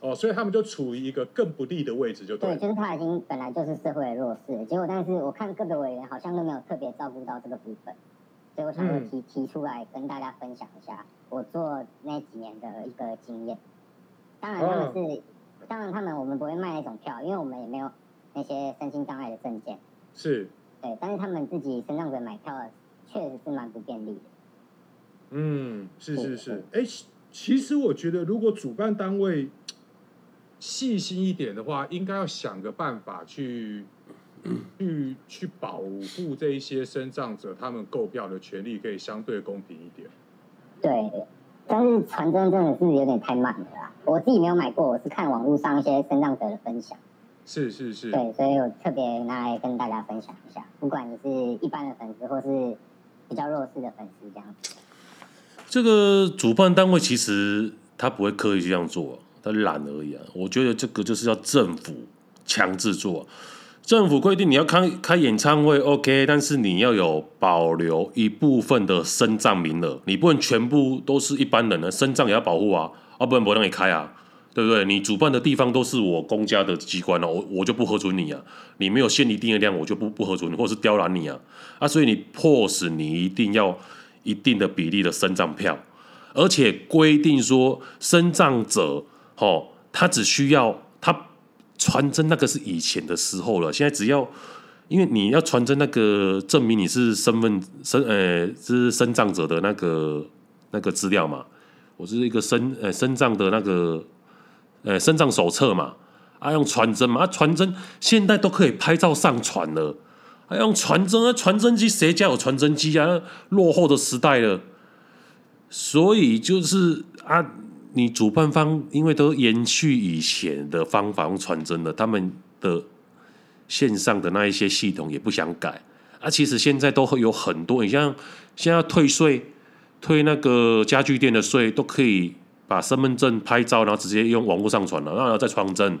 哦，所以他们就处于一个更不利的位置，就对。对，就是他已经本来就是社会的弱势，结果但是我看各个委员好像都没有特别照顾到这个部分，所以我想说提、嗯、提出来跟大家分享一下我做那几年的一个经验。当然他们是，哦、当然他们我们不会卖那种票，因为我们也没有那些身心障碍的证件。是。对，但是他们自己身障者买票确实是蛮不便利的。嗯，是是是。哎，其实我觉得如果主办单位。细心一点的话，应该要想个办法去，去去保护这一些身障者，他们购票的权利可以相对公平一点。对，但是传真真的是有点太慢了啦。我自己没有买过，我是看网络上一些身障者的分享。是是是。对，所以我特别拿来跟大家分享一下，不管你是一般的粉丝，或是比较弱势的粉丝，这样子。这个主办单位其实他不会刻意这样做。懒而已啊！我觉得这个就是要政府强制做，政府规定你要开开演唱会，OK，但是你要有保留一部分的身障名额，你不能全部都是一般人的身障也要保护啊，啊，不然不让你开啊，对不对？你主办的地方都是我公家的机关了，我我就不核准你啊，你没有限一定的量，我就不不核准你，或是刁难你啊，啊，所以你迫使你一定要一定的比例的身障票，而且规定说身障者。哦，他只需要他传真，那个是以前的时候了。现在只要，因为你要传真那个证明你是身份身呃是身障者的那个那个资料嘛，我是一个身呃身障的那个呃身障手册嘛，啊用传真嘛，啊传真现在都可以拍照上传了，啊、用传真啊传真机谁家有传真机啊？落后的时代了，所以就是啊。你主办方因为都延续以前的方法用传真的，他们的线上的那一些系统也不想改啊。其实现在都会有很多，你像现在退税、退那个家具店的税，都可以把身份证拍照，然后直接用网络上传了，然后再传真。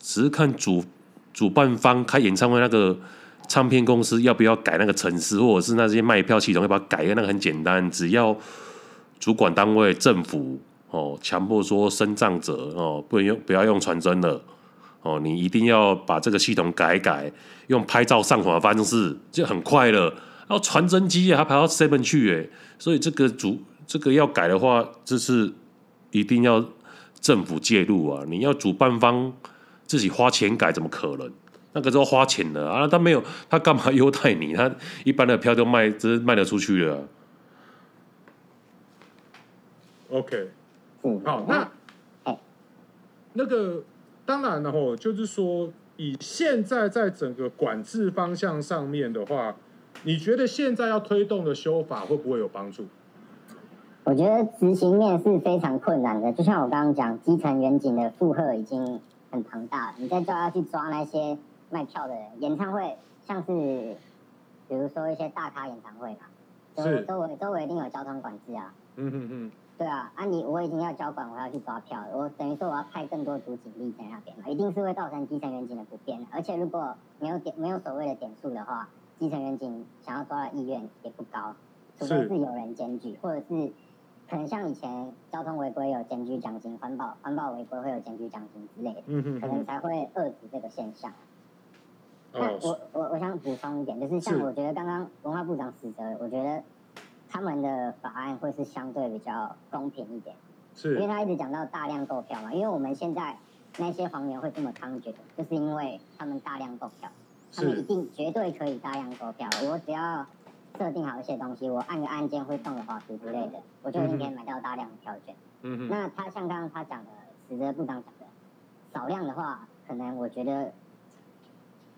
只是看主主办方开演唱会那个唱片公司要不要改那个程式，或者是那些卖票系统要不要改？那个很简单，只要主管单位政府。哦，强迫说身障者哦，不能用，不要用传真了。哦，你一定要把这个系统改改，用拍照上传的方式就很快了。然后传真机还排到 seven 去诶，所以这个主这个要改的话，这是一定要政府介入啊！你要主办方自己花钱改，怎么可能？那个都花钱的啊！他没有，他干嘛优待你？他一般的票都卖，这卖得出去了。OK。好，那那个当然了吼，就是说，以现在在整个管制方向上面的话，你觉得现在要推动的修法会不会有帮助？我觉得执行面是非常困难的，就像我刚刚讲，基层远景的负荷已经很庞大了，你再叫他去抓那些卖票的人，演唱会像是比如说一些大咖演唱会嘛，周周围周围一定有交通管制啊。嗯哼哼。对啊，啊你我已经要交管，我要去抓票了，我等于说我要派更多组警力在那边嘛，一定是会造成基层员警的不便。而且如果没有点没有所谓的点数的话，基层员警想要抓的意愿也不高，除非是有人检举，或者是可能像以前交通违规有检举奖金，环保环保违规会有检举奖金之类的，嗯哼，可能才会遏制这个现象。那、哦、我我我想补充一点，就是像我觉得刚刚文化部长死责，我觉得。他们的法案会是相对比较公平一点，是因为他一直讲到大量购票嘛，因为我们现在那些黄牛会这么猖獗，就是因为他们大量购票，他们是一定绝对可以大量购票。我只要设定好一些东西，我按个按键会动个滑鼠之类的，我就一定可以买到大量的票券。嗯哼，那他像刚刚他讲的，史哲部长讲的，少量的话，可能我觉得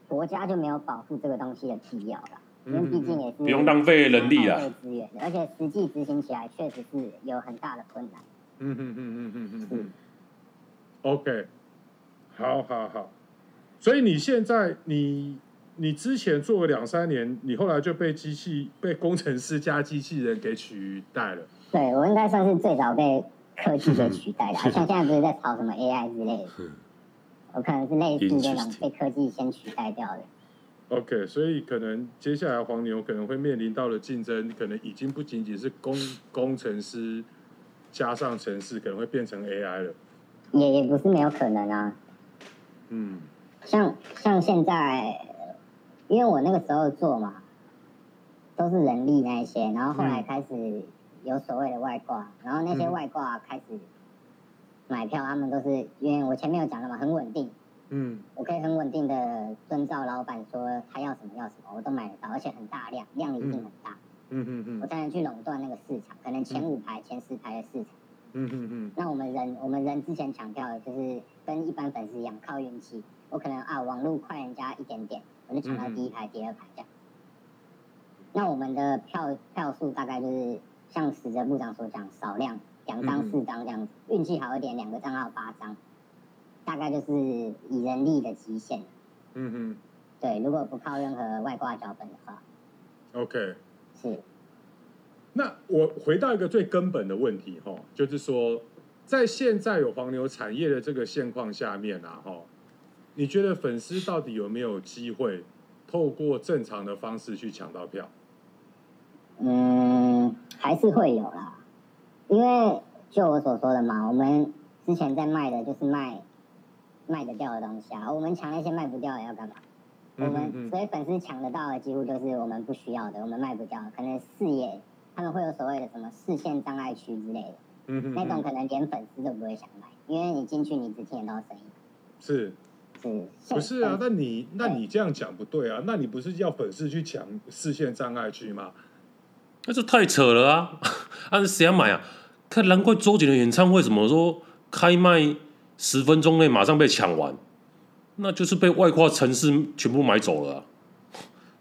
国家就没有保护这个东西的必要了，因为毕竟也是不用浪费人力啊。浪费资源的，而且实际执行起来确实是有很大的困难。嗯哼哼哼哼哼哼，OK，好好好，所以你现在你你之前做了两三年，你后来就被机器被工程师加机器人给取代了。对我应该算是最早被科技给取代的啊，<laughs> 像现在不是在炒什么 AI 之类的，我可能是类似这种被科技先取代掉的。OK，所以可能接下来黄牛可能会面临到的竞争，可能已经不仅仅是工工程师加上城市，可能会变成 AI 了。也也不是没有可能啊，嗯。像像现在，因为我那个时候做嘛，都是人力那一些，然后后来开始有所谓的外挂，然后那些外挂开始买票，他们都是因为我前面有讲了嘛，很稳定，嗯。我可以很稳定的遵照老板说他要什么要什么，我都买得到，而且很大量，量一定很大，嗯嗯嗯我才能去垄断那个市场，可能前五排、前十排的市场。嗯嗯嗯。那我们人，我们人之前强调的就是跟一般粉丝一样，靠运气。我可能啊，网络快人家一点点，我就抢到第一排、第二排这样。那我们的票票数大概就是像死者部长所讲，少量两张、四张这样子，运气好一点，两个账号八张，大概就是以人力的极限。嗯哼对，如果不靠任何外挂脚本的话，，OK。是那我回到一个最根本的问题哈，就是说，在现在有黄牛产业的这个现况下面啊，哈，你觉得粉丝到底有没有机会透过正常的方式去抢到票？嗯，还是会有啦，因为就我所说的嘛，我们之前在卖的就是卖卖得掉的东西啊，我们抢那些卖不掉的要干嘛？我嗯们嗯所以粉丝抢得到的几乎就是我们不需要的，我们卖不掉，可能视野他们会有所谓的什么视线障碍区之类的，嗯哼那种可能连粉丝都不会想买，因为你进去你只听得到声音，是是不是啊？粉那你那你这样讲不对啊？那你不是要粉丝去抢视线障碍区吗？那这太扯了啊！<laughs> 啊，谁要买啊？看，难怪周杰伦演唱会怎么说开卖十分钟内马上被抢完，那就是被外挂城市全部买走了啊！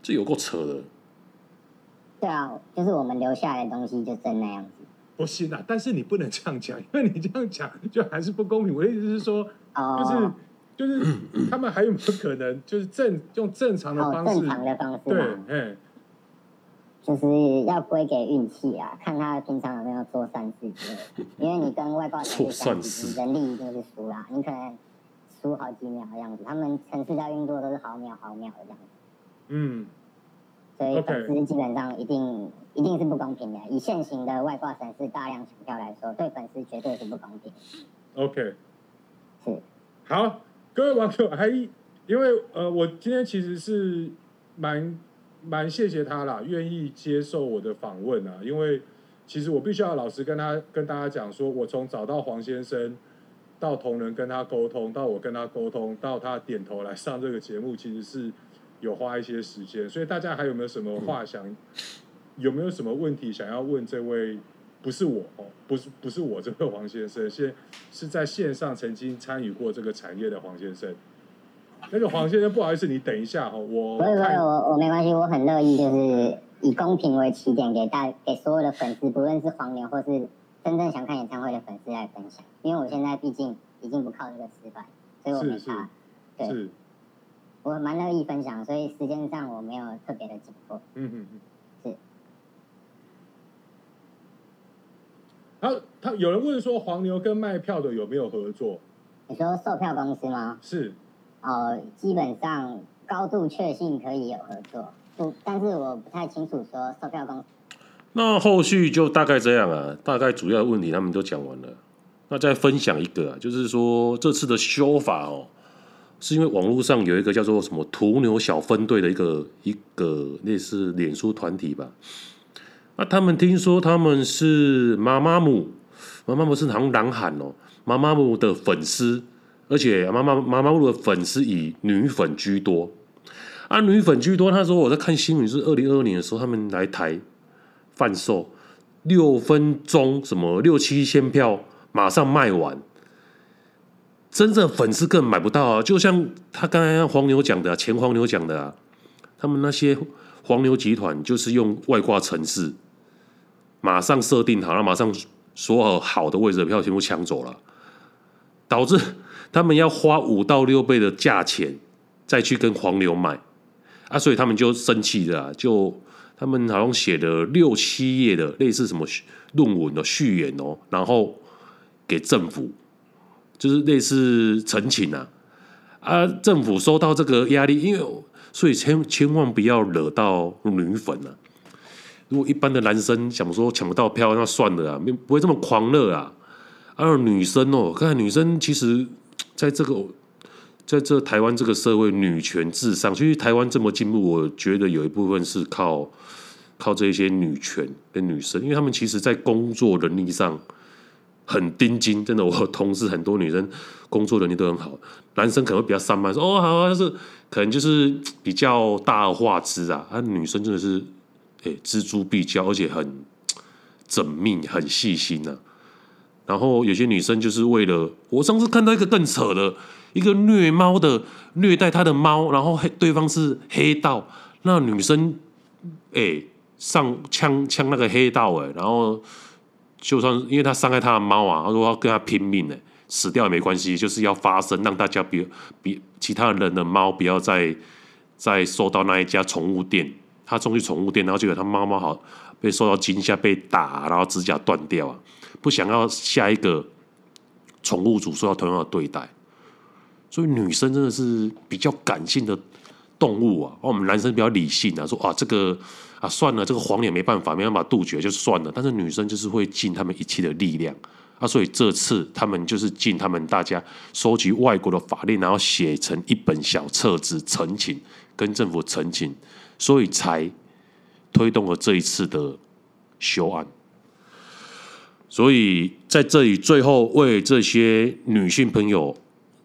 这有够扯的。对啊，就是我们留下来的东西就真那样子。不行啊！但是你不能这样讲，因为你这样讲就还是不公平。我的意思是说，哦，就是就是他们还有没有可能就是正用正常的哦，方式？正常的方式对嘛，，哎，就是要归给运气啊，看他平常有没有做善事之类。因为你跟外挂 <laughs> 做善事你人力一定是输啦，你可能输好几秒的样子，他们城市在运作都是毫秒毫秒的这样子，嗯，所以粉丝基本上一定一定是不公平的。以现行的外挂城市大量抢票来说，对粉丝绝对是不公平。OK，是，好，各位网友，还因为呃，我今天其实是蛮蛮谢谢他啦，愿意接受我的访问啊，因为其实我必须要老实跟他跟大家讲说，我从找到黄先生，到同仁跟他沟通，到我跟他沟通，到他点头来上这个节目，其实是有花一些时间，所以大家还有没有什么话想，有没有什么问题想要问这位？不是我哦，不是不是我这位黄先生，现是在线上曾经参与过这个产业的黄先生。那个黄先生，不好意思，你等一下哈，我不会不会，我我没关系，我很乐意，就是以公平为起点，给大给所有的粉丝，不论是黄牛或是真正想看演唱会的粉丝来分享。因为我现在毕竟已经不靠这个吃饭，所以我没是差。对，是，我蛮乐意分享，所以时间上我没有特别的紧迫。嗯嗯嗯，是。他他有人问说，黄牛跟卖票的有没有合作？你说售票公司吗？是，哦，基本上高度确信可以有合作，不，但是我不太清楚说售票公司。那后续就大概这样啊，大概主要的问题他们都讲完了。那再分享一个啊，就是说这次的修法哦，是因为网络上有一个叫做什么途牛小分队的一个一个类似脸书团体吧。那他们听说他们是妈妈母妈妈母是好像狼喊哦，妈妈母的粉丝，而且妈妈妈妈木的粉丝以女粉居多。啊，女粉居多。他说我在看新闻，是二零二二年的时候，他们来台贩售六分钟，什么六七千票，马上卖完。真正粉丝根本买不到啊！就像他刚才黄牛讲的、前黄牛讲的啊，他们那些黄牛集团就是用外挂程式，马上设定好，然后马上所有好的位置的票全部抢走了，导致他们要花五到六倍的价钱再去跟黄牛买啊，所以他们就生气了、就他们好像写了六七页的类似什么论文的序言哦，然后给政府。就是类似陈情啊，啊，政府收到这个压力，因为所以千千万不要惹到女粉啊。如果一般的男生想说抢不到票，那算了啊，不会这么狂热啊。而女生哦，看女生其实在这个在这台湾这个社会，女权至上。其实台湾这么进步，我觉得有一部分是靠靠这些女权跟女生，因为他们其实在工作能力上。很盯紧，真的，我同事很多女生工作能力都很好，男生可能会比较散漫，说哦好啊，就是可能就是比较大话之啊，啊女生真的是哎錙铢必较，而且很缜密、很细心呐、啊。然后有些女生就是为了，我上次看到一个更扯的，一个虐猫的虐待他的猫，然后黑对方是黑道，那女生哎上枪枪那个黑道哎，然后。就算因为他伤害他的猫啊，他说要跟他拼命呢，死掉也没关系，就是要发声，让大家别别其他人的猫不要再再受到那一家宠物店，他送去宠物店，然后结果他猫猫好被受到惊吓，被打，然后指甲断掉啊，不想要下一个宠物主受到同样的对待，所以女生真的是比较感性的动物啊，而我们男生比较理性啊，说啊这个。啊，算了，这个谎也没办法，没办法杜绝，就算了。但是女生就是会尽他们一切的力量啊，所以这次他们就是尽他们大家收集外国的法令，然后写成一本小册子陈情，跟政府陈情，所以才推动了这一次的修案。所以在这里最后为这些女性朋友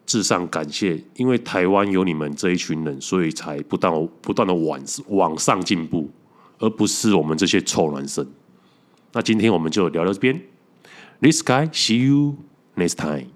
致上感谢，因为台湾有你们这一群人，所以才不断不断的往往上进步。而不是我们这些臭男生。那今天我们就聊到这边。This guy, see you next time.